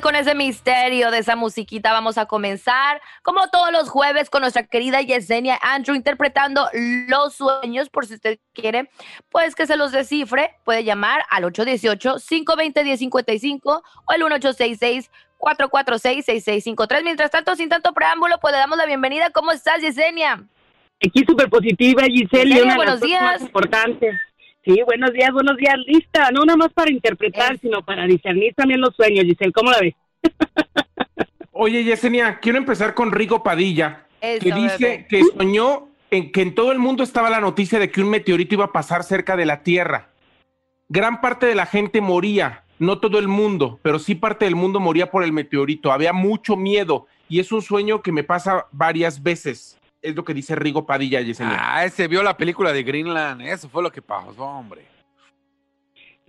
Con ese misterio de esa musiquita vamos a comenzar, como todos los jueves, con nuestra querida Yesenia Andrew interpretando los sueños, por si usted quiere, pues que se los descifre, puede llamar al 818-520-1055 o el 1866 446-6653. Mientras tanto, sin tanto preámbulo, pues le damos la bienvenida. ¿Cómo estás, Yesenia? Aquí súper positiva, Giselle. Yesenia, buenos días. Más importantes. Sí, buenos días, buenos días. Lista, no nada más para interpretar, sino para discernir también los sueños, Giselle. ¿Cómo la ves? Oye, Yesenia, quiero empezar con Rigo Padilla, Eso, que dice bebé. que soñó en que en todo el mundo estaba la noticia de que un meteorito iba a pasar cerca de la Tierra. Gran parte de la gente moría, no todo el mundo, pero sí parte del mundo moría por el meteorito. Había mucho miedo y es un sueño que me pasa varias veces. Es lo que dice Rigo Padilla, Yesenia. Ah, ese vio la película de Greenland. Eso fue lo que pasó, hombre.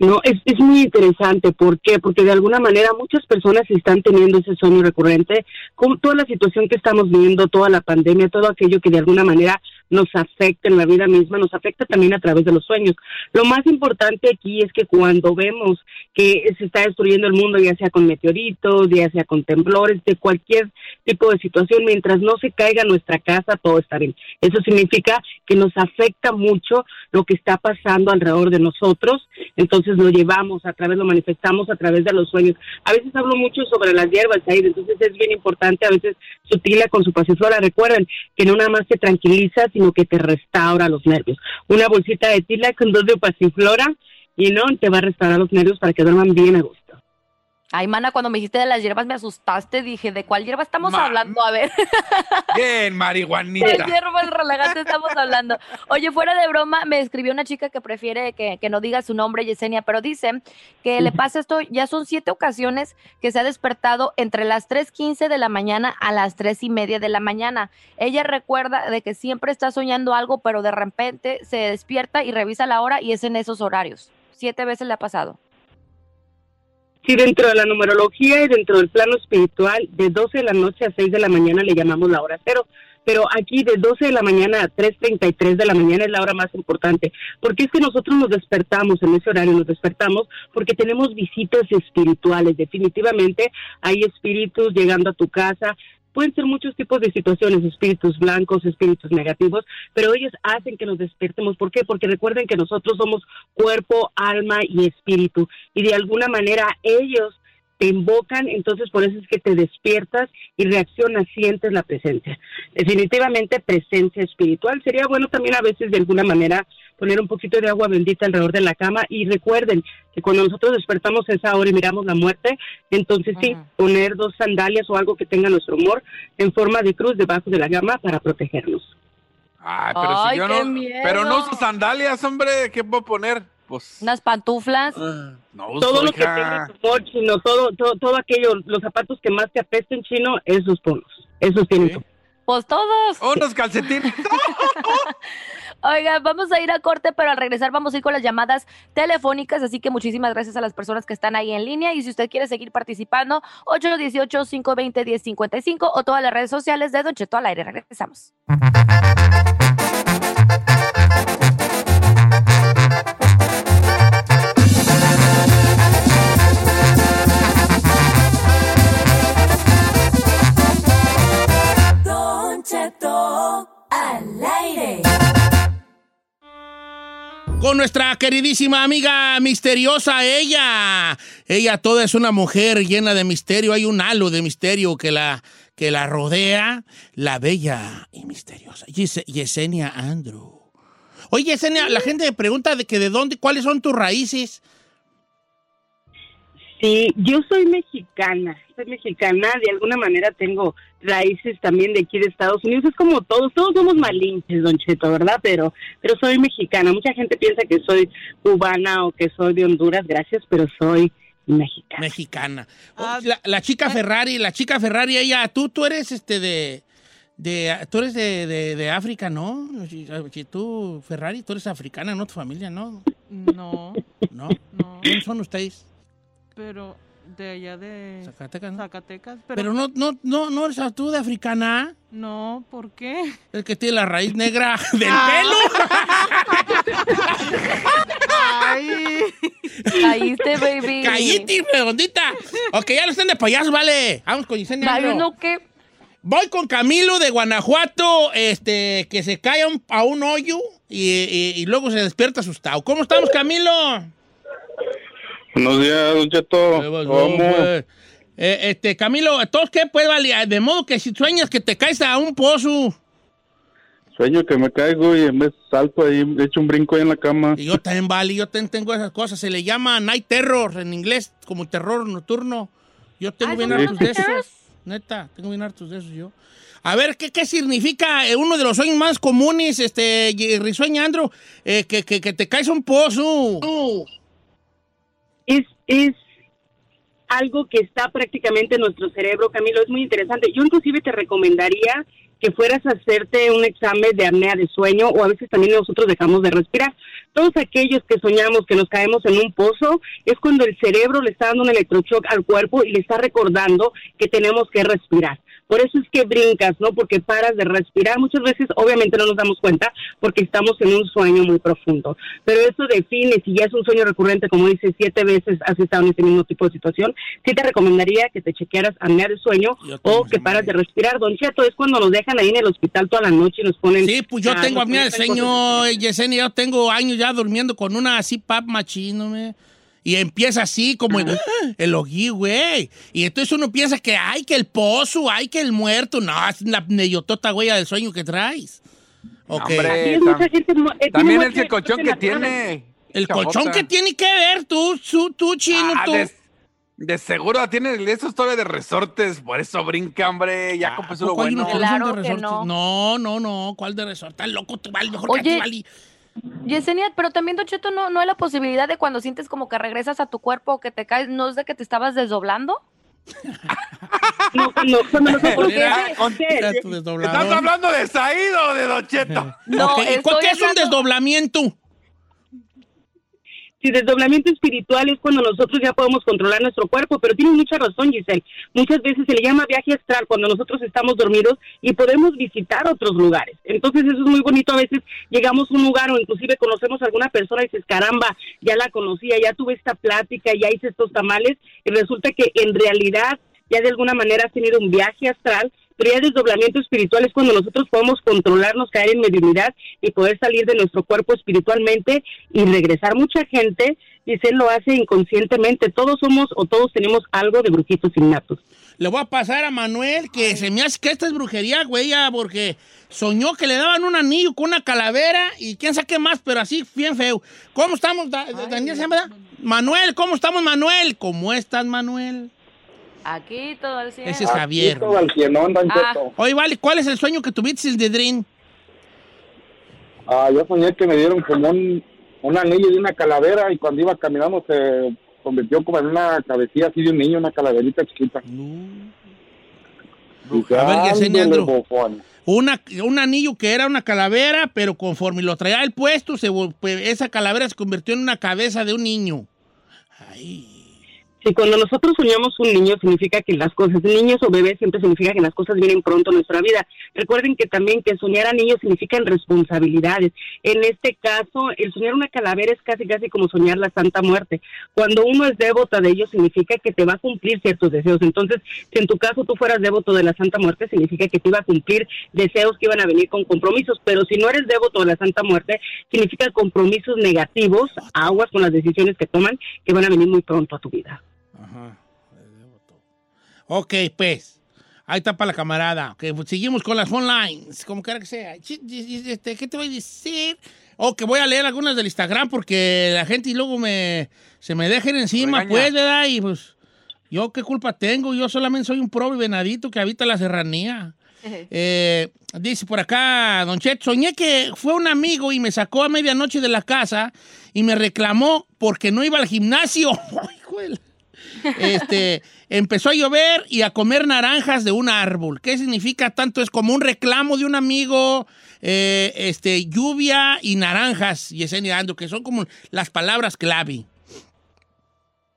No, es, es muy interesante. ¿Por qué? Porque de alguna manera muchas personas están teniendo ese sueño recurrente con toda la situación que estamos viviendo, toda la pandemia, todo aquello que de alguna manera nos afecta en la vida misma, nos afecta también a través de los sueños. Lo más importante aquí es que cuando vemos que se está destruyendo el mundo, ya sea con meteoritos, ya sea con temblores, de cualquier tipo de situación, mientras no se caiga nuestra casa, todo está bien. Eso significa que nos afecta mucho lo que está pasando alrededor de nosotros, entonces lo llevamos a través, lo manifestamos a través de los sueños. A veces hablo mucho sobre las hierbas, Jair, entonces es bien importante a veces su tila con su pasiflora. Recuerden que no nada más te tranquiliza, sino que te restaura los nervios. Una bolsita de tila con dos de pasiflora y no te va a restaurar los nervios para que duerman bien a gusto. Ay, mana, cuando me dijiste de las hierbas me asustaste. Dije, ¿de cuál hierba estamos Ma- hablando? A ver, Bien, ¿de marihuanita. hierba relajante estamos hablando? Oye, fuera de broma, me escribió una chica que prefiere que, que no diga su nombre, Yesenia, pero dice que le pasa esto, ya son siete ocasiones que se ha despertado entre las 3.15 de la mañana a las tres y media de la mañana. Ella recuerda de que siempre está soñando algo, pero de repente se despierta y revisa la hora y es en esos horarios. Siete veces le ha pasado. Sí, dentro de la numerología y dentro del plano espiritual, de 12 de la noche a 6 de la mañana le llamamos la hora cero. Pero aquí de 12 de la mañana a 3.33 de la mañana es la hora más importante. Porque es que nosotros nos despertamos en ese horario, nos despertamos porque tenemos visitas espirituales. Definitivamente hay espíritus llegando a tu casa. Pueden ser muchos tipos de situaciones, espíritus blancos, espíritus negativos, pero ellos hacen que nos despertemos. ¿Por qué? Porque recuerden que nosotros somos cuerpo, alma y espíritu. Y de alguna manera ellos te invocan, entonces por eso es que te despiertas y reaccionas, sientes la presencia. Definitivamente presencia espiritual. Sería bueno también a veces de alguna manera poner un poquito de agua bendita alrededor de la cama y recuerden que cuando nosotros despertamos a esa hora y miramos la muerte, entonces sí, poner dos sandalias o algo que tenga nuestro humor en forma de cruz debajo de la cama para protegernos. Ay, pero Ay, si yo qué no. miedo. Pero no uso sandalias, hombre. ¿Qué puedo poner? Pues. Unas pantuflas. ah, No uso, todo lo que tenga tu humor chino, todo, todo, todo aquello, los zapatos que más te apesten chino, esos ponlos, esos tienen Sí. Pues todos. Unos calcetines. Oiga, vamos a ir a corte, pero al regresar vamos a ir con las llamadas telefónicas, así que muchísimas gracias a las personas que están ahí en línea y si usted quiere seguir participando, 818-520-1055 o todas las redes sociales de Don Cheto al aire. Regresamos. Con nuestra queridísima amiga misteriosa, ella. Ella toda es una mujer llena de misterio, hay un halo de misterio que la, que la rodea, la bella y misteriosa. Yese- Yesenia Andrew. Oye, Yesenia, la gente me pregunta de que de dónde, cuáles son tus raíces. Sí, yo soy mexicana, soy mexicana, de alguna manera tengo raíces también de aquí de Estados Unidos, es como todos, todos somos malinches, don Cheto, ¿verdad? Pero, pero soy mexicana, mucha gente piensa que soy cubana o que soy de Honduras, gracias, pero soy mexicana. Mexicana. Oh, La, la chica Ferrari, la chica Ferrari, ella, tú, tú eres este de, de tú eres de, de- de África, ¿no? Si Tú, Ferrari, tú eres africana, ¿no? Tu familia, ¿no? No, ¿No? no, ¿Quiénes son ustedes? Pero de allá de Zacatecas, ¿no? Zacatecas, pero, Pero no, no, no, no eres tú de africana. no, ¿por qué? El que tiene la raíz negra del Ah. pelo. Ay, Caíste, baby. Cállate, redondita. Ok, ya no estén de payasos, vale. Vamos con Yesenia. Ay, Andro. no, ¿qué? Voy con Camilo de Guanajuato, este, que se cae a un, a un hoyo y, y- y luego se despierta asustado. ¿Cómo estamos, Camilo? Buenos días, Don Cheto. ¿Cómo? Eh, este, Camilo, ¿todos qué? Pues, vale, de modo que si sueñas que te caes a un pozo. Sueño que me caigo y en vez salto ahí, echo un brinco ahí en la cama. Y yo también, vale, yo también tengo esas cosas. Se le llama night terror en inglés, como terror nocturno. Yo tengo bien ¿son hartos de esos. Neta, tengo bien hartos de esos yo. A ver, ¿qué, qué significa eh, uno de los sueños más comunes, este, y- risueña, Andro? Eh, que, que, que te caes a un pozo. es, es algo que está prácticamente en nuestro cerebro, Camilo, es muy interesante. Yo inclusive te recomendaría que fueras a hacerte un examen de apnea de sueño o a veces también nosotros dejamos de respirar. Todos aquellos que soñamos que nos caemos en un pozo es cuando el cerebro le está dando un electroshock al cuerpo y le está recordando que tenemos que respirar. Por eso es que brincas, ¿no? Porque paras de respirar. Muchas veces, obviamente, no nos damos cuenta porque estamos en un sueño muy profundo. Pero eso define si ya es un sueño recurrente, como dices, siete veces has estado en ese mismo tipo de situación. Sí te recomendaría que te chequearas apnea de sueño Yo tengo o que paras de respirar. Don Cheto, es cuando nos dejan ahí en el hospital toda la noche y nos ponen. Sí, pues yo tengo apnea de conectan sueño. Yesenia. Yo tengo años ya durmiendo con una así pap machino, me. Y empieza así, como el, el ojí, güey. Y entonces uno piensa que, ay, que el pozo, ay, que el muerto. No, es la neyotota huella del sueño que traes. Ok. Hombre, tam- gente eh, También el colchón que tiene. el Chabota. colchón que tiene que ver, tú, tú, tú chino, Ah, tú. de, de seguro tiene esos todavía de resortes, por eso brinca, hombre. Ya Ah, con ¿a pues lo bueno. que Claro de que resortes? no. no, no, no. ¿Cuál de resorte? Estás loco, tú, vale, mejor que Oye, a ti, vale. Yesenia, pero también, Don Cheto, ¿no, no hay la posibilidad de cuando sientes como que regresas a tu cuerpo o que te caes, ¿no es de que te estabas desdoblando? No, cuando nosotros. ¿Estás hablando de Saído o de Don Cheto? No, Ok, ¿y estoy cuál- ¿Qué es un hablando- desdoblamiento? Sí, desdoblamiento espiritual es cuando nosotros ya podemos controlar nuestro cuerpo, pero tienes mucha razón, Giselle. Muchas veces se le llama viaje astral cuando nosotros estamos dormidos y podemos visitar otros lugares. Entonces eso es muy bonito. A veces llegamos a un lugar o inclusive conocemos a alguna persona y dices, caramba, ya la conocía, ya tuve esta plática, ya hice estos tamales y resulta que en realidad ya de alguna manera has tenido un viaje astral pero ya desdoblamiento espiritual es cuando nosotros podemos controlarnos, caer en mediunidad y poder salir de nuestro cuerpo espiritualmente y regresar. Mucha gente, dice, lo hace inconscientemente. Todos somos o todos tenemos algo de brujitos innatos. Le voy a pasar a Manuel que se me hace que esta es brujería, güey, ya, porque soñó que le daban un anillo con una calavera y quién sabe qué más, pero así bien feo. ¿Cómo estamos, Da- Daniel? ¿se llama? Manuel, ¿cómo estamos, Manuel? ¿Cómo estás, Manuel? Aquí todo el cielo. Ese es Javier. Todo al Don Ah. Cheto. Oye, vale, ¿cuál es el sueño que tuviste, el de Dream? Ah, yo soñé que me dieron como un, un anillo de una calavera y cuando iba caminando se convirtió como en una cabecilla así de un niño, una calaverita chiquita. Dije, A ver, Yesenia "Ándale, Andro". bofón. Una, un anillo que era una calavera, pero conforme lo traía el puesto, se, pues, esa calavera se convirtió en una cabeza de un niño. Ay. Si cuando nosotros soñamos un niño significa que las cosas, niños o bebés siempre significa que las cosas vienen pronto en nuestra vida. Recuerden que también que soñar a niños significan responsabilidades. En este caso, el soñar una calavera es casi casi como soñar la Santa Muerte. Cuando uno es devota de ellos significa que te va a cumplir ciertos deseos. Entonces, si en tu caso tú fueras devoto de la Santa Muerte, significa que te iba a cumplir deseos que iban a venir con compromisos. Pero si no eres devoto de la Santa Muerte, significa compromisos negativos, aguas con las decisiones que toman que van a venir muy pronto a tu vida. Ajá. Ok, pues. Ahí está para la camarada. Ok, pues seguimos con las phone lines, como quiera que sea. Este, ¿Qué te voy a decir? O que voy a leer algunas del Instagram porque la gente luego me, se me dejen encima, Regaña. pues, ¿verdad? Y pues, ¿yo qué culpa tengo? Yo solamente soy un pobre venadito que habita la serranía. Eh, dice por acá, Don Chet, soñé que fue un amigo y me sacó a medianoche de la casa y me reclamó porque no iba al gimnasio. este, empezó a llover y a comer naranjas de un árbol. ¿Qué significa tanto? Es como un reclamo de un amigo, eh, este, lluvia y naranjas, Yesenia Ando, que son como las palabras clave.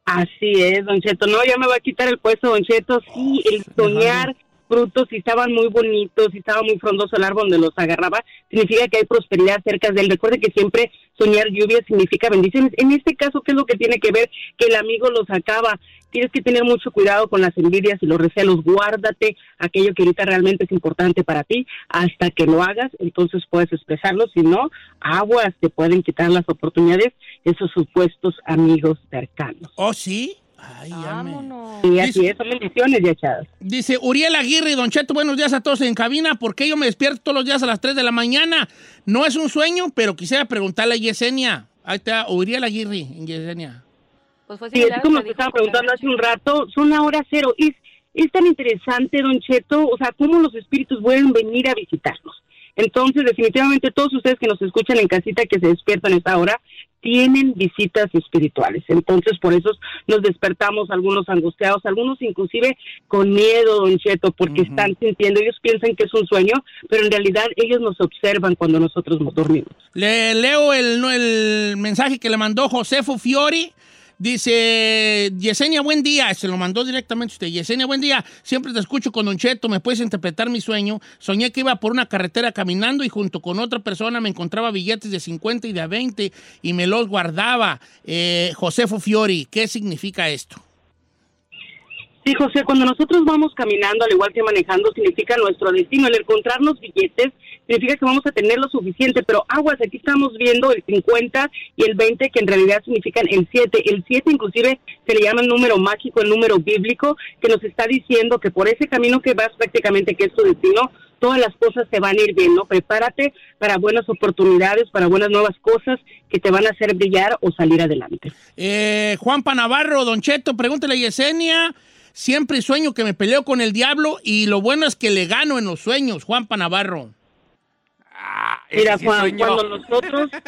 Así es, Don Cheto. No, ya me va a quitar el puesto, Don Cheto. Sí, el soñar frutos, si estaban muy bonitos, si estaba muy frondoso el árbol donde los agarraba, significa que hay prosperidad cerca de él. Recuerde que siempre soñar lluvia significa bendiciones. En este caso, ¿qué es lo que tiene que ver? Que el amigo los acaba. Tienes que tener mucho cuidado con las envidias y los recelos. Guárdate aquello que ahorita realmente es importante para ti hasta que lo hagas. Entonces puedes expresarlo. Si no, aguas te pueden quitar las oportunidades esos supuestos amigos cercanos. ¿Oh, sí? Ay, me- Y así es, son bendiciones ya echadas. Dice Uriel Aguirre, Don Cheto, buenos días a todos en cabina. ¿Por qué yo me despierto todos los días a las 3 de la mañana? No es un sueño, pero quisiera preguntarle a Yesenia. Ahí está, Uriel Aguirre, en Yesenia. Pues fue Sí, es como te estaba preguntando hace un rato, son la hora cero. Es, es tan interesante, Don Cheto, o sea, cómo los espíritus pueden venir a visitarnos. Entonces, definitivamente todos ustedes que nos escuchan en casita, que se despiertan a esta hora, tienen visitas espirituales. Entonces, por eso nos despertamos algunos angustiados, algunos inclusive con miedo, Don Cheto, porque están sintiendo, ellos piensan que es un sueño, pero en realidad ellos nos observan cuando nosotros nos dormimos. Le leo el, no, el mensaje que le mandó Josefo Fiori. Dice, Yesenia, buen día. Se lo mandó directamente usted. Yesenia, buen día. Siempre te escucho con Don Cheto. ¿Me puedes interpretar mi sueño? Soñé que iba por una carretera caminando y junto con otra persona me encontraba billetes de 50 y de a 20 y me los guardaba. Eh, Josefo Fiori, ¿qué significa esto? Sí, José, cuando nosotros vamos caminando, al igual que manejando, significa nuestro destino. El encontrarnos billetes significa que vamos a tener lo suficiente, pero aguas, aquí estamos viendo el 50 y el 20, que en realidad significan el 7. El 7 inclusive se le llama el número mágico, el número bíblico, que nos está diciendo que por ese camino que vas prácticamente, que es tu destino, todas las cosas te van a ir bien, ¿no? Prepárate para buenas oportunidades, para buenas nuevas cosas que te van a hacer brillar o salir adelante. Eh, Juan Panavarro, Don Cheto, pregúntale a Yesenia. Siempre sueño que me peleo con el diablo y lo bueno es que le gano en los sueños, Juan Panavarro. Mira, sí Juan, cuando nosotros...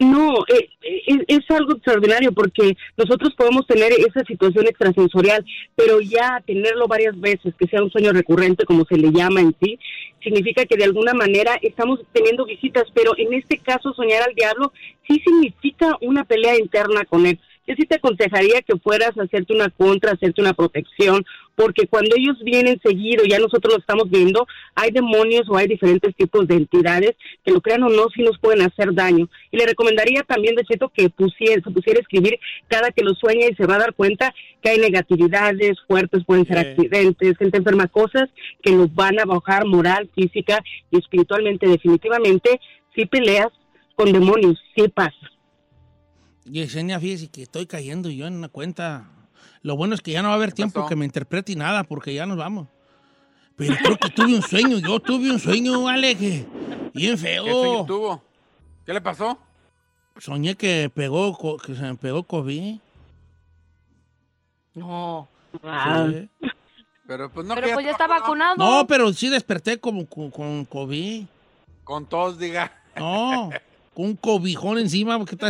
No, eh, eh, es, algo extraordinario porque nosotros podemos tener esa situación extrasensorial, pero ya tenerlo varias veces, que sea un sueño recurrente, como se le llama en sí, significa que de alguna manera estamos teniendo visitas, pero en este caso soñar al diablo sí significa una pelea interna con él. Yo sí te aconsejaría que fueras a hacerte una contra, hacerte una protección, porque cuando ellos vienen seguido, ya nosotros lo estamos viendo, hay demonios o hay diferentes tipos de entidades que lo crean o no, sí nos pueden hacer daño. Y le recomendaría también, de cierto, que pusiera, se pusiera a escribir cada que lo sueña y se va a dar cuenta que hay negatividades fuertes, pueden ser Sí. accidentes, gente enferma, cosas que nos van a bajar moral, física y espiritualmente. Definitivamente, si peleas con demonios, sí pasa. Yesenia, fíjese que estoy cayendo yo en una cuenta. Lo bueno es que ya no va a haber tiempo pasó? que me interprete nada porque ya nos vamos. Pero creo que tuve un sueño, yo tuve un sueño, vale, que bien ¿Qué sueño feo. tuvo? ¿Qué le pasó? Soñé que pegó, que se me pegó COVID. No. Sí. Pero pues no, Pero que pues ya está vacunado. No, pero sí desperté como con, con COVID. Con todos, diga. No, un cobijón encima porque está.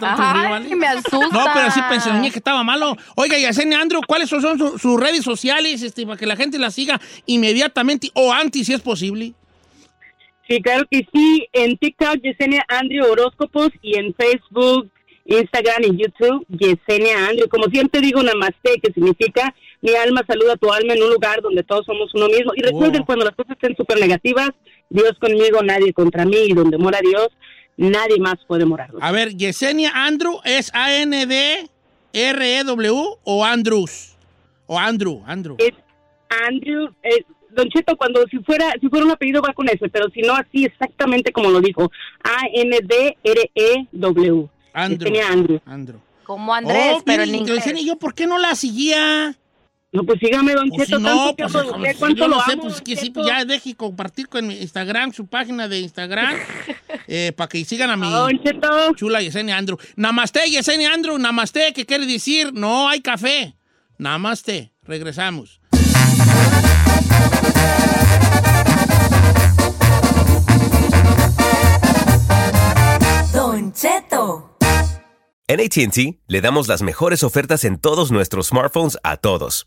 Ay, me asusta. No, pero sí pensé, que estaba malo. Oiga, Yesenia Andrew, ¿cuáles son su- sus redes sociales este, para que la gente la siga inmediatamente o antes, si es posible? Sí, claro que sí. En TikTok, Yesenia Andrew Horóscopos y en Facebook, Instagram y YouTube, Yesenia Andrew. Como siempre digo, namaste, que significa mi alma saluda a tu alma en un lugar donde todos somos uno mismo. Y recuerden, Oh. cuando las cosas estén súper negativas, Dios conmigo, nadie contra mí, y donde mora Dios, nadie más puede morar. A ver, Yesenia Andrew es A-N-D-R-E-W E o Andrews. O Andrew, Andrew. Es Andrew, eh, Don Cheto, cuando si fuera, si fuera un apellido va con ese, pero si no así exactamente como lo dijo, A-N-D-R-E-W. Andrew. Yesenia Andrew. Andrew. Como Andrés, Oh, pero mire, en inglés. Yesenia, ¿yo por qué no la seguía? No, pues sígame, Don Pues Cheto, si tanto no, pues, usted, si cuánto yo lo sé, amo, pues que sí, ya deje compartir con mi Instagram, su página de Instagram, eh, para que sigan a mi Don Cheto. chula Yesenia Andrew. Namaste, Yesenia Andrew, namaste, ¿qué quiere decir? No hay café. Namaste, regresamos. Don Cheto. En ATT le damos las mejores ofertas en todos nuestros smartphones a todos.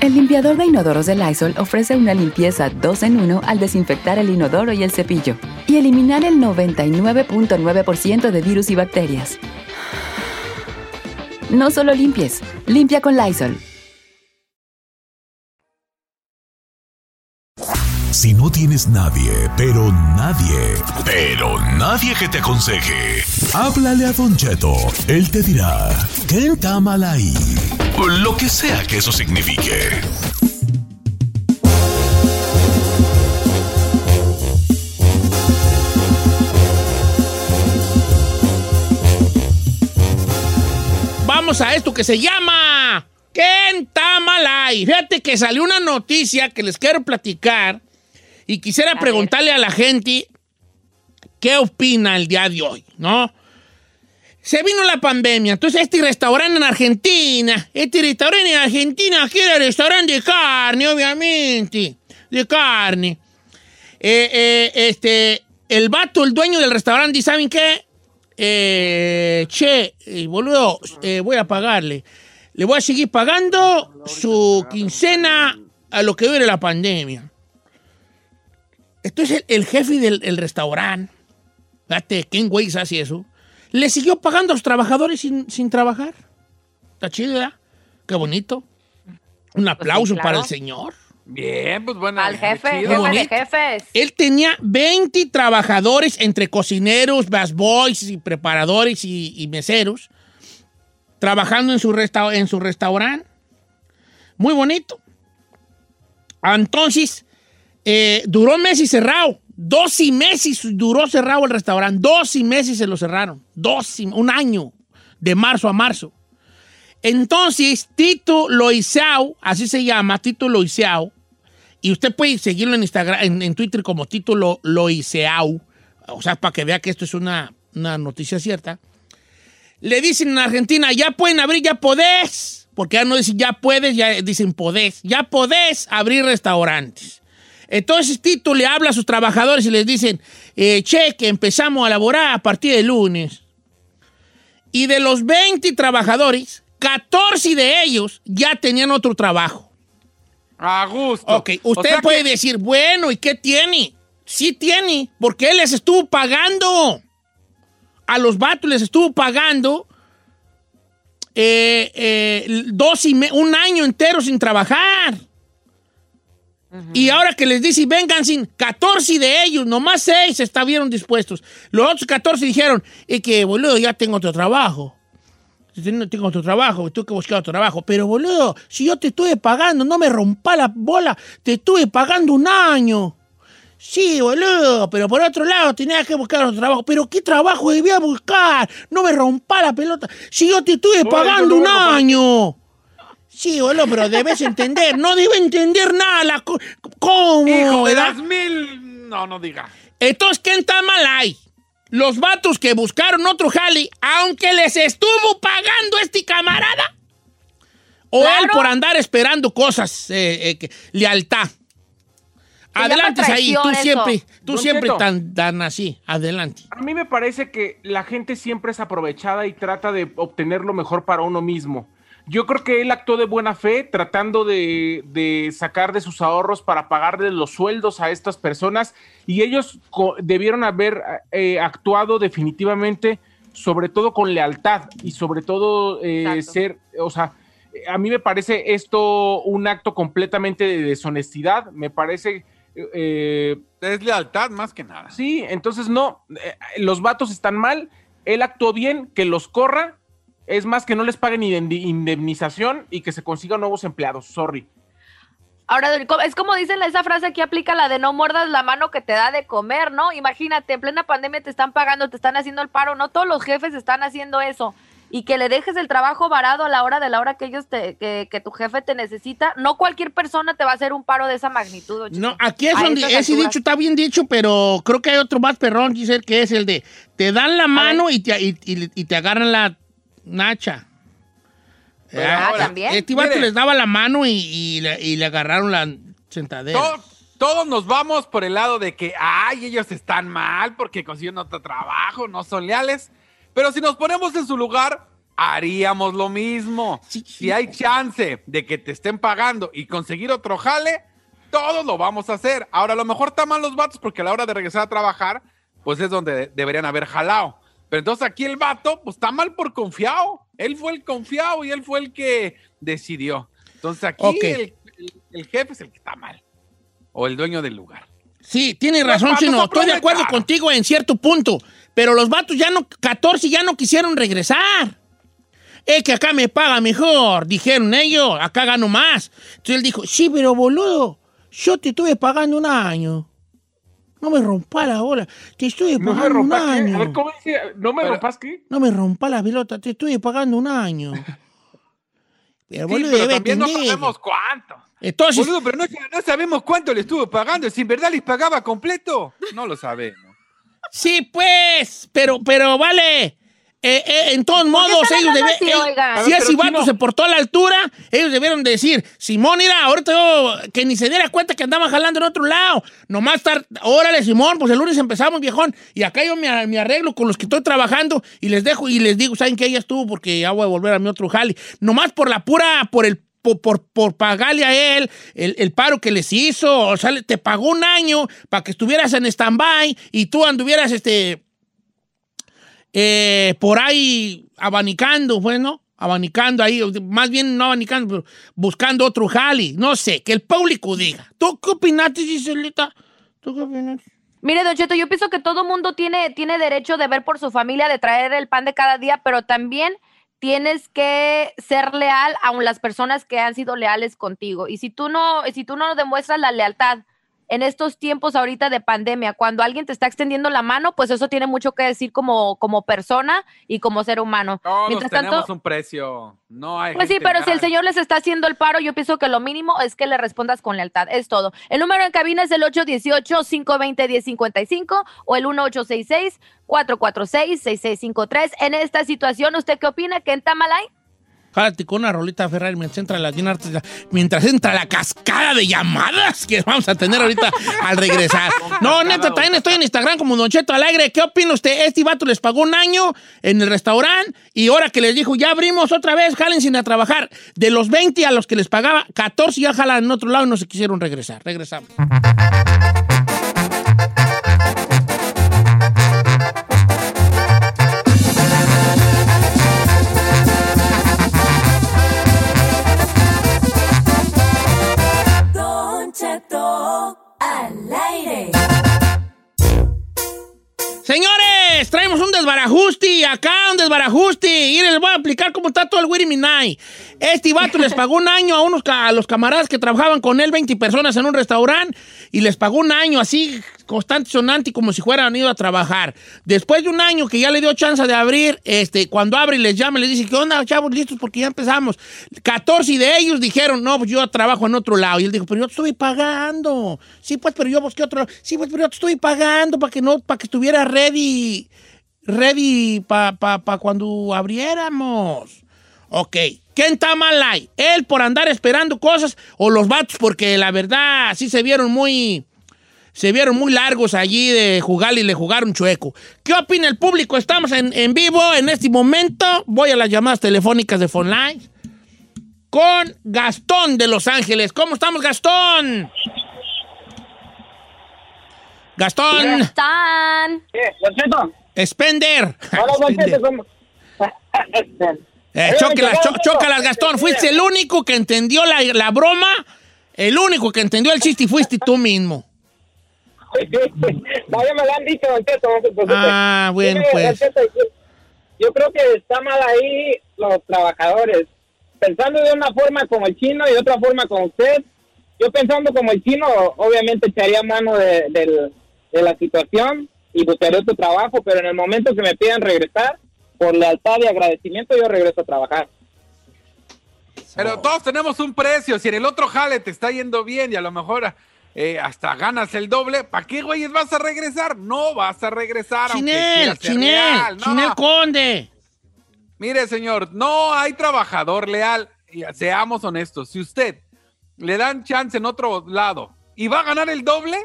El limpiador de inodoros de Lysol ofrece una limpieza 2 en 1 al desinfectar el inodoro y el cepillo y eliminar el 99.9% de virus y bacterias. No solo limpies, limpia con Lysol. Si no tienes nadie, pero nadie, pero nadie que te aconseje, háblale a Don Cheto. Él te dirá, ¿qué está mal ahí? Lo que sea que eso signifique. Vamos a esto que se llama Kentamalay. Fíjate que salió una noticia que les quiero platicar y quisiera preguntarle a la gente qué opina el día de hoy, ¿no? Se vino la pandemia, entonces este restaurante en Argentina, este restaurante en Argentina, que era restaurante de carne, obviamente, de carne. Eh, eh, este, el vato, el dueño del restaurante, ¿y ¿saben qué? Eh, che, eh, boludo, voy a pagarle. Le voy a seguir pagando su quincena a lo que dure la pandemia. Entonces el, el jefe del el restaurante, fíjate, ¿quién güey hace eso? Le siguió pagando a los trabajadores sin, sin trabajar. Está chido, ¿verdad? Qué bonito. Un aplauso claro. para el señor. Bien, pues bueno. Al jefe, jefe de jefes. Él tenía 20 trabajadores entre cocineros, boys y preparadores y, y meseros trabajando en su, resta- en su restaurante. Muy bonito. Entonces, eh, duró meses cerrado. Dos y meses duró cerrado el restaurante. Dos y meses se lo cerraron. Dos y- un año, de marzo a marzo. Entonces, Tito Loiseau, así se llama, Tito Loiseau, y usted puede seguirlo en Instagram, en, Twitter como Tito Lo- Loiseau, o sea, para que vea que esto es una, una noticia cierta. le dicen en Argentina, ya pueden abrir, ya podés. Porque ya no dicen ya puedes, ya dicen podés. Ya podés abrir restaurantes. Entonces Tito le habla a sus trabajadores y les dicen, eh, che, que empezamos a laborar a partir de lunes. Y de los 20 trabajadores, 14 de ellos ya tenían otro trabajo. A gusto. Ok, usted puede decir, bueno, ¿y qué tiene? Sí tiene, porque él les estuvo pagando. A los vatos les estuvo pagando eh, eh, dos y un año entero sin trabajar. Y ahora que les dice, vengan sin 14 de ellos, nomás 6 estuvieron dispuestos. Los otros 14 dijeron, es que, boludo, ya tengo otro trabajo. Tengo tengo otro trabajo, tuve que buscar otro trabajo. Pero, boludo, si yo te estuve pagando, no me rompa la bola, te estuve pagando un año. Sí, boludo, pero por otro lado tenía que buscar otro trabajo. ¿Pero qué trabajo debía buscar? No me rompa la pelota. Si yo te estuve No, pagando no un año. Sí, boludo, pero debes entender. No debe entender nada. La co- ¿Cómo? Hijo de verdad? las mil. No, no diga. Entonces, ¿quién está mal ahí? Los vatos que buscaron otro jale, aunque les estuvo pagando este camarada. O él por andar esperando cosas, eh, eh, que- lealtad. Adelante, ahí. Tú eso. siempre, tú Don siempre Cheto. tan, tan así. Adelante. A mí me parece que la gente siempre es aprovechada y trata de obtener lo mejor para uno mismo. Yo creo que él actuó de buena fe tratando de, de sacar de sus ahorros para pagarle los sueldos a estas personas. Y ellos co- debieron haber eh, actuado definitivamente, sobre todo con lealtad y sobre todo eh, ser, o sea, a mí me parece esto un acto completamente de deshonestidad, me parece... eh, es lealtad más que nada. Sí, entonces no, eh, los vatos están mal, él actuó bien, que los corra, es más que no les paguen inde- indemnización y que se consigan nuevos empleados, sorry. Ahora, es como dicen esa frase que aplica la de no muerdas la mano que te da de comer, ¿no? Imagínate, en plena pandemia te están pagando, te están haciendo el paro, no todos los jefes están haciendo eso. Y que le dejes el trabajo varado a la hora de la hora que ellos te, que, que tu jefe te necesita, no cualquier persona te va a hacer un paro de esa magnitud. don No, aquí es A donde ese alturas. dicho está bien dicho, pero creo que hay otro más perrón, Giselle, que es el de te dan la mano y te, y, y- y te agarran la nacha. Pero Ah, ahora, también. Este vato les daba la mano y, y le, y le agarraron la sentadera. To- todos nos vamos por el lado de que, ay, ellos están mal porque consiguieron otro trabajo, no son leales. Pero si nos ponemos en su lugar, haríamos lo mismo. Si hay chance de que te estén pagando y conseguir otro jale, todos lo vamos a hacer. Ahora, a lo mejor están mal los vatos porque a la hora de regresar a trabajar, pues es donde deberían haber jalado. Pero entonces aquí el vato, pues está mal por confiado. Él fue el confiado y él fue el que decidió. Entonces aquí el, el- el jefe es el que está mal. O el dueño del lugar. Sí, tiene razón, Chino. Estoy de acuerdo contigo en cierto punto. Pero los vatos ya no, 14 ya no quisieron regresar. Es que acá me paga mejor, dijeron ellos, acá gano más. Entonces él dijo, sí, pero boludo, yo te estuve pagando un año. No me rompa la bola, te No me pagando un rompas, ¿qué? año. A ver, ¿cómo dice? ¿No me rompas qué? No me rompa la pelota, te estuve pagando un año. Pero Sí, boludo, pero debe también no sabemos cuánto. Entonces, Boludo, pero no, no sabemos cuánto le estuvo pagando. Si en verdad les pagaba completo, no lo sabemos. Sí, pues, pero, pero vale. Eh, eh, en todos modos, ellos eh, si ese vato se portó a la altura, ellos debieron decir: Simón, mira, ahorita yo, que ni se diera cuenta que andaba jalando en otro lado. Nomás estar, órale, Simón, pues el lunes empezamos, viejón. Y acá yo me, me arreglo con los que estoy trabajando y les dejo y les digo: ¿saben que Ella estuvo porque ya voy a volver a mi otro jale. Nomás por la pura, por el. Por, por, por pagarle a él el, el paro que les hizo, o sea, le- te pagó un año para que estuvieras en stand-by y tú anduvieras este, eh, por ahí abanicando, bueno, abanicando ahí, más bien no abanicando, pero buscando otro jali, no sé, que el público diga. ¿Tú qué opinaste, Giselita? ¿Tú qué opinas? Mire, Don Cheto, yo pienso que todo mundo tiene, tiene derecho de ver por su familia, de traer el pan de cada día, pero también tienes que ser leal a las personas que han sido leales contigo. Y si tú no, si tú no demuestras la lealtad en estos tiempos ahorita de pandemia, cuando alguien te está extendiendo la mano, pues eso tiene mucho que decir como, como persona y como ser humano. Todos Mientras tenemos tanto, un precio. No hay pues sí, pero si el señor les está haciendo el paro, yo pienso que lo mínimo es que le respondas con lealtad. Es todo. El número en cabina es el 818-520-1055 o el 1866-446-6653. En esta situación, ¿usted qué opina? ¿Que en Tamalay? Jálate con una rolita Ferrari mientras entra la, mientras entra la cascada de llamadas que vamos a tener ahorita al regresar. No, neta, también estoy en Instagram como Don Cheto Alegre. ¿Qué opina usted? Este vato les pagó un año en el restaurante y ahora que les dijo, ya abrimos otra vez, jalen sin a trabajar. De los 20 a los que les pagaba, 14 ya jalan en otro lado y no se quisieron regresar. Regresamos. Acá un desbarajusti. Y les voy a explicar cómo está todo el Wiri Minai. Este vato les pagó un año a unos a los camaradas que trabajaban con él, 20 personas en un restaurante, y les pagó un año así, constante, sonante, como si fueran ido a trabajar. Después de un año que ya le dio chance de abrir, este, cuando abre y les llama, les dice, ¿qué onda, chavos, listos? Porque ya empezamos. 14 de ellos dijeron, no, pues yo trabajo en otro lado. Y él dijo, pero yo te estoy pagando. Sí, pues, pero yo busqué otro. Sí, pues, pero yo te estoy pagando para que no, para que estuviera ready, ready para pa, pa cuando abriéramos. Ok. ¿Quién está mal ahí? ¿Él por andar esperando cosas o los vatos porque la verdad sí se vieron muy... Se vieron muy largos allí de jugar y le jugaron chueco. ¿Qué opina el público? Estamos en, en vivo en este momento. Voy a las llamadas telefónicas de Phone con Gastón de Los Ángeles. ¿Cómo estamos, Gastón? Gastón. Están. Hola, Don Cheto, ¿cómo? Eh, chócalas, cho- chócalas, Gastón. Fuiste el único que entendió la, la broma, el único que entendió el chiste y fuiste tú mismo. No, ya me lo han dicho, no. Ah, bueno, pues. Yo, creo que está mal ahí los trabajadores. Pensando de una forma como el chino y de otra forma como usted. Yo pensando como el chino, obviamente echaría mano de, del- de la situación y buscaría otro trabajo, pero en el momento que me pidan regresar, por lealtad y agradecimiento, yo regreso a trabajar. Pero todos tenemos un precio. Si en el otro jale te está yendo bien y a lo mejor eh, hasta ganas el doble, ¿para qué, güeyes, vas a regresar? No vas a regresar. Chinel, Chinel, no. Chinel Conde. Mire, señor, no hay trabajador leal. Y seamos honestos. Si usted le dan chance en otro lado y va a ganar el doble,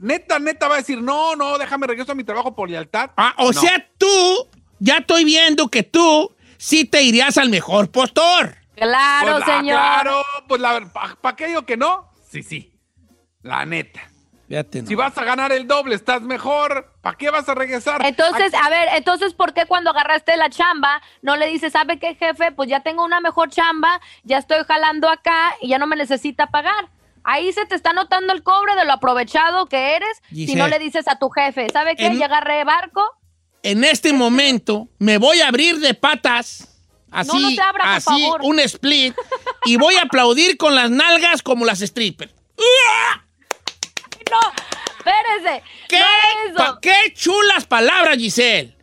neta, neta va a decir, no, no, déjame regreso a mi trabajo por lealtad. Ah, o No. sea, tú, ya estoy viendo que tú sí te irías al mejor postor. Claro, Pues la- señor. Claro, pues ¿para pa aquello que no? Sí, sí. La neta. Fíjate, no. Si vas a ganar el doble, estás mejor. ¿Para qué vas a regresar? Entonces, a ver, entonces, ¿por qué cuando agarraste la chamba no le dices, ¿sabe qué, jefe? Pues ya tengo una mejor chamba, ya estoy jalando acá y ya no me necesita pagar. Ahí se te está notando el cobre de lo aprovechado que eres si Giselle. no le dices a tu jefe, ¿sabe qué? En- Ya agarré barco. En este momento me voy a abrir de patas. Así, No, no se abra, por así, favor. un split. y voy a aplaudir con las nalgas como las strippers. No, espérese. ¿Qué, no pa- eso. qué chulas palabras, Giselle.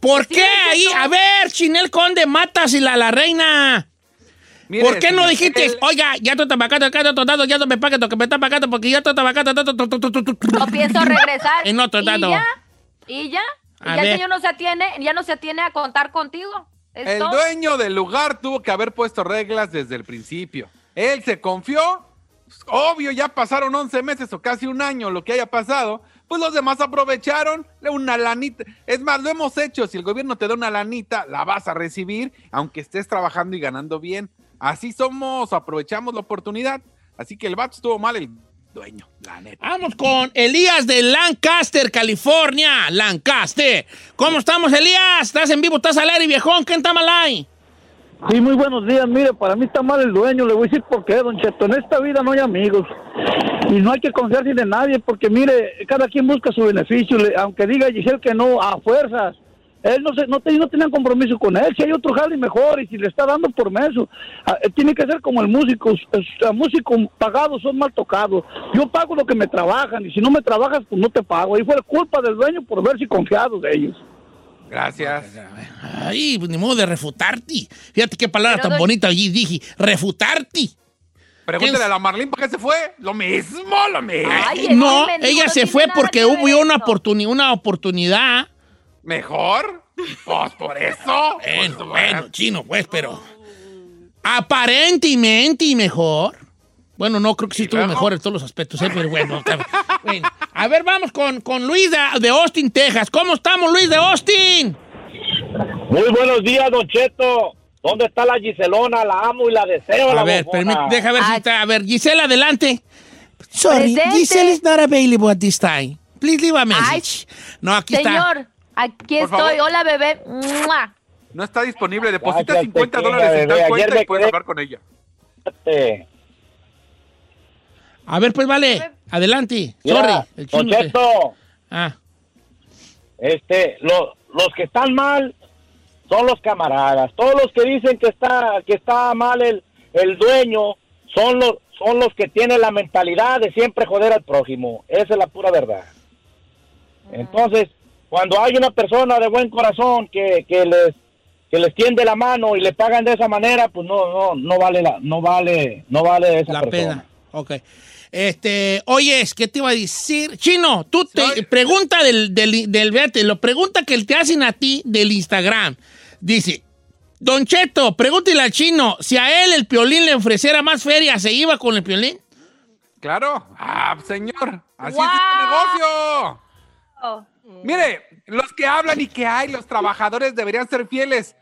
¿Por Sí, qué ahí? A ver, Chinel Conde, matas y la, la reina. Mire, ¿Por qué no dijiste, el- oiga, ya estoy tabacando, acá estoy dando, ya no me pagues lo que me está pagando porque ya estoy tabacando. No pienso regresar. En otro ¿Y dado. ya? ¿Y ya? ¿Y A ya ver. el señor no se atiene, ya no se atiene a contar contigo? ¿Es El todo? dueño del lugar tuvo que haber puesto reglas desde el principio. Él se confió. pues, Obvio, ya pasaron 11 meses o casi un año lo que haya pasado. Pues los demás aprovecharon una lanita. Es más, lo hemos hecho. Si el gobierno te da una lanita, la vas a recibir, aunque estés trabajando y ganando bien. Así somos, aprovechamos la oportunidad. Así que el vato estuvo mal, el dueño, la neta. Vamos con Elías de Lancaster, California. Lancaster. ¿Cómo estamos, Elías? ¿Estás en vivo? ¿Estás al aire, viejón? ¿Quién está mal ahí? Sí, muy buenos días. Mire, para mí está mal el dueño. Le voy a decir por qué, don Cheto. En esta vida no hay amigos. Y no hay que confiarse de nadie porque, mire, cada quien busca su beneficio. Aunque diga Giselle que no, a fuerzas. Él no, se, no, te- no tenían compromiso con él. Si hay otro jale mejor y si le está dando por meso, ah, eh, tiene que ser como el músico. Los músicos pagados son mal tocados. Yo pago lo que me trabajan y si no me trabajas, pues no te pago. Y fue culpa del dueño por verse confiado de ellos. Gracias. Ay, pues ni modo de refutarte. Fíjate qué palabra Pero tan doy- bonita allí dije. Refutarte. Pregúntale a la Marlene por qué se fue. Lo mismo, lo mismo. no, ella se fue porque hubo una, oportuni- una oportunidad. ¿Mejor? Pues por eso. Bueno, bueno, chino, pues, pero. Aparentemente mejor. Bueno, no creo que sí estuvo mejor en todos los aspectos, ¿eh? pero bueno, A ver, vamos con, con Luis de, de Austin, Texas. ¿Cómo estamos, Luis de Austin? Muy buenos días, Don Cheto. ¿Dónde está la Giselona? La amo y la deseo. A la ver, deja ver si está. A ver, Gisela, adelante. Sorry, Presente. Gisela is not available at this time. Please leave a message. no, aquí está. Señor, aquí Por estoy. favor. Hola, bebé. ¡Mua! No está disponible. Deposita Gracias, 50 pequeña dólares en tal cuenta y puedes hablar con ella. A ver, pues vale. Adelante. Mira, Sorry. El Ah. este, lo- los que están mal son los camaradas. Todos los que dicen que está, que está mal el, el dueño son los, son los que tienen la mentalidad de siempre joder al prójimo. Esa es la pura verdad. Entonces, cuando hay una persona de buen corazón que, que les que les tiende la mano y le pagan de esa manera, pues no no no vale la no vale no vale esa La persona. pena. Ok. Este, oyes, ¿qué te iba a decir? Chino, tú te pregunta del, del, del, fíjate, lo pregunta que te hacen a ti del Instagram. Dice, Don Cheto, pregúntale al chino, si a él el piolín le ofreciera más feria, ¿se iba con el piolín? Claro. Ah, señor. Así ¡Wow! es este negocio. Oh. Mire, los que hablan y que hay, los trabajadores deberían ser fieles.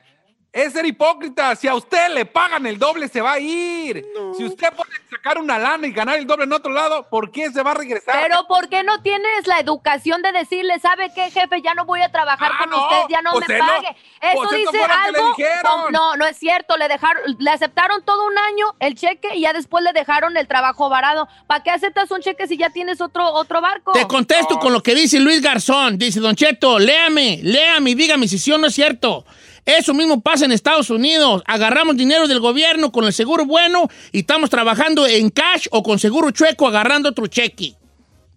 Es ser hipócrita. Si a usted le pagan el doble, se va a ir. Si usted puede sacar una lana y ganar el doble en otro lado, ¿por qué se va a regresar? Pero ¿por qué no tienes la educación de decirle, ¿sabe qué, jefe? Ya no voy a trabajar con no, usted, ya no pues me no- pague. Eso pues eso dice algo. No, no es cierto. Le dejaron, le aceptaron todo un año el cheque y ya después le dejaron el trabajo varado. ¿Para qué aceptas un cheque si ya tienes otro, otro barco? Te contesto con lo que dice Luis Garzón. Dice, Don Cheto, léame, léame y dígame si sí o no es cierto. Eso mismo pasa en Estados Unidos. Agarramos dinero del gobierno con el seguro bueno y estamos trabajando en cash o con seguro chueco agarrando otro cheque.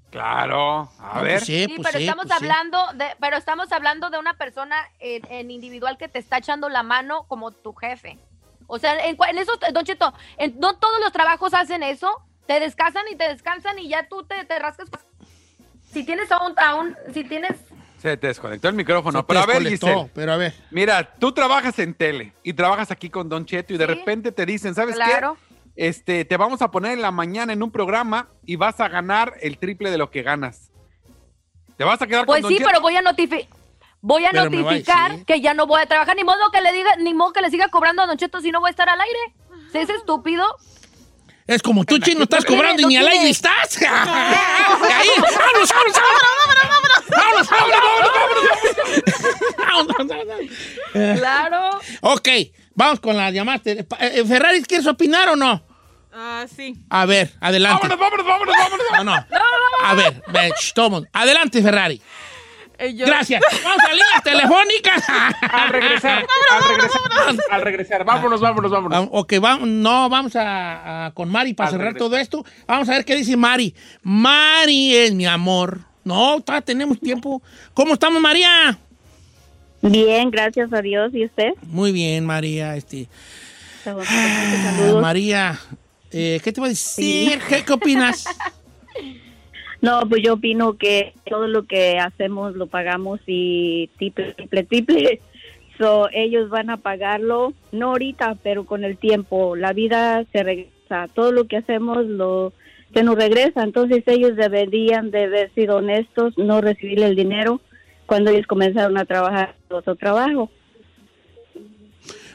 Claro. A No, ver. pues sí, Sí, pues pero sí, estamos pues sí. hablando de, pero estamos hablando de una persona en, en individual que te está echando la mano como tu jefe. O sea, en, eso, Don Cheto, en- no todos los trabajos hacen eso. Te descansan y te descansan y ya tú te, te rascas. Si tienes a un, a un- si tienes Se te desconectó el micrófono. Se pero a ver, Giselle. pero a ver. Mira, tú trabajas en tele y trabajas aquí con Don Cheto y de repente te dicen, ¿sabes Claro. qué? Este, te vamos a poner en la mañana en un programa y vas a ganar el triple de lo que ganas. ¿Te vas a quedar Pues con Don sí, Cheto? pero voy a notificar. Voy a Pero notificar que ya no voy a trabajar. Ni modo que le diga, ni modo que le siga cobrando a Don Cheto si no voy a estar al aire. ¿Sí es estúpido? Es como tú, chino, estás cobrando y ni al aire estás. Ahí, vámonos, vámonos, vámonos. Vámonos, vámonos, vámonos, vámonos. Claro. Ok, vamos con las llamadas. Eh, Ferrari, ¿quieres opinar o no? Ah, sí. A ver, adelante. Vámonos, vámonos, vámonos, vámonos. No, no. A ver, tomo. Adelante, Ferrari. Yo- Gracias. Vamos a líneas telefónicas. Al regresar, al regresar, al regresar. Vámonos, vámonos, vámonos. Ok, vamos, no, vamos a, a- con Mari para Al cerrar regreso. todo esto. Vamos a ver qué dice Mari. Mari es mi amor. No, todavía tenemos tiempo. ¿Cómo estamos, María? Bien, gracias a Dios. ¿Y usted? Muy bien, María. Este, Saludos. María, eh, ¿qué te voy a decir? ¿Qué, qué opinas? No, pues yo opino que todo lo que hacemos lo pagamos y triple, triple, triple. So, ellos van a pagarlo, no ahorita, pero con el tiempo. La vida se regresa. Todo lo que hacemos lo se nos regresa. Entonces ellos deberían de haber sido honestos, no recibir el dinero cuando ellos comenzaron a trabajar otro trabajo.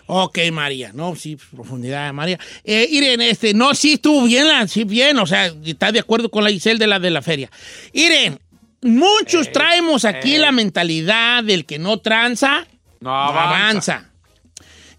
Ok, María, no, sí, profundidad, María. Eh, Irene, este, no, sí estuvo bien, la- sí, bien, o sea, está de acuerdo con la Giselle de la de la feria. Irene, muchos traemos aquí ey. la mentalidad del que no tranza, No no avanza. avanza.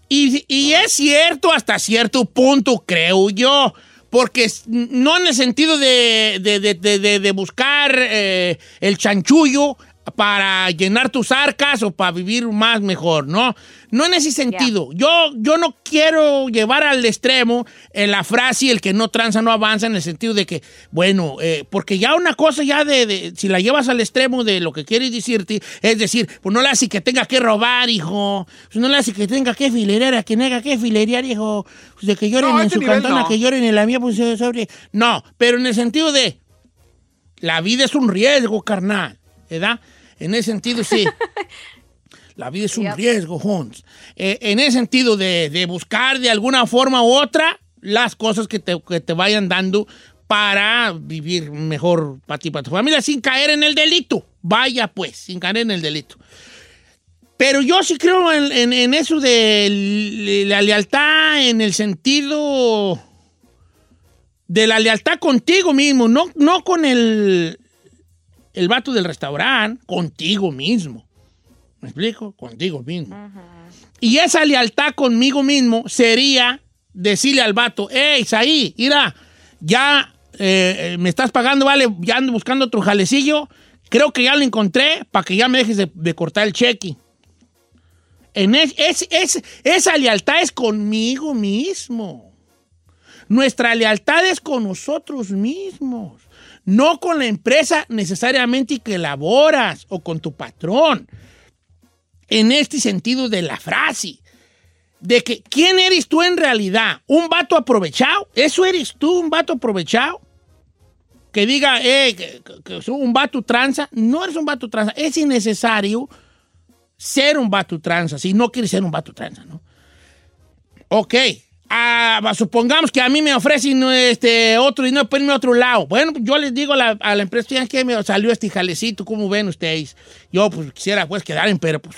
Y, y es cierto hasta cierto punto, creo yo, porque no en el sentido de, de- de- de- de- de buscar eh, el chanchullo, para llenar tus arcas o para vivir más mejor, ¿no? No en ese sentido. Yo, yo no quiero llevar al extremo en la frase el que no tranza no avanza en el sentido de que, bueno, eh, porque ya una cosa ya de, de- si la llevas al extremo de lo que quieres decirte, es decir, pues no le hace que tenga que robar, hijo. Pues no le hace que tenga que filerear, a que tenga que filerear, hijo. Pues de que lloren No, en su cantona, no. que lloren en la mía, pues eh, sobre. No, pero en el sentido de la vida es un riesgo, carnal, ¿verdad? En ese sentido, sí. La vida es un riesgo, Jones. Eh, en ese sentido de, de buscar de alguna forma u otra las cosas que te, que te vayan dando para vivir mejor para ti, para tu familia, sin caer en el delito. Vaya pues, sin caer en el delito. Pero yo sí creo en, en- en eso de la lealtad en el sentido de la lealtad contigo mismo, no, no con el, el vato del restaurante, contigo mismo. ¿Me explico? Contigo mismo. Y esa lealtad conmigo mismo sería decirle al vato, hey, Isaí, mira, ya eh, eh, me estás pagando, vale, ya ando buscando otro jalecillo, creo que ya lo encontré para que ya me dejes de, de cortar el cheque. En es, es- es- esa lealtad es conmigo mismo. Nuestra lealtad es con nosotros mismos, no con la empresa necesariamente que laboras o con tu patrón. En este sentido de la frase, de que ¿quién eres tú en realidad? ¿Un vato aprovechado? ¿Eso eres tú, un vato aprovechado? Que diga, eh, que, que- un vato tranza. No eres un vato tranza. Es innecesario ser un vato tranza si no quieres ser un vato tranza, ¿no? Ok. Ah, supongamos que a mí me ofrecen este, otro dinero para irme a otro lado. Bueno, yo les digo a la, a la empresa, "Oigan, que me salió este jalecito, ¿cómo ven ustedes? Yo pues quisiera pues quedar en, pero pues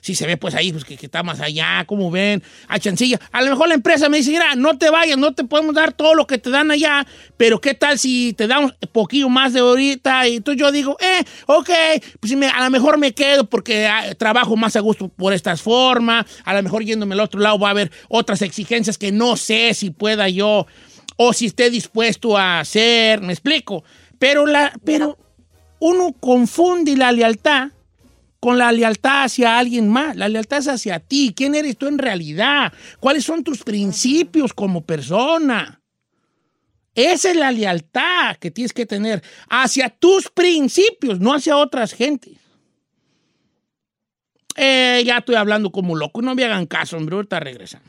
si se ve pues ahí, pues que, está más allá, ¿cómo ven? A chancilla. A lo mejor la empresa me dice, mira, no te vayas, no te podemos dar todo lo que te dan allá, pero ¿qué tal si te damos poquillo más de ahorita? Y entonces yo digo, eh, ok, pues me- a lo mejor me quedo porque ah, trabajo más a gusto por estas formas, a lo mejor yéndome al otro lado va a haber otras exigencias que no sé si pueda yo o si esté dispuesto a hacer, me explico. Pero, la, pero uno confunde la lealtad con la lealtad hacia alguien más. La lealtad es hacia ti. ¿Quién eres tú en realidad? ¿Cuáles son tus principios como persona? Esa es la lealtad que tienes que tener hacia tus principios, no hacia otras gentes. Eh, ya estoy hablando como loco. No me hagan caso, hombre. Ahorita regresamos.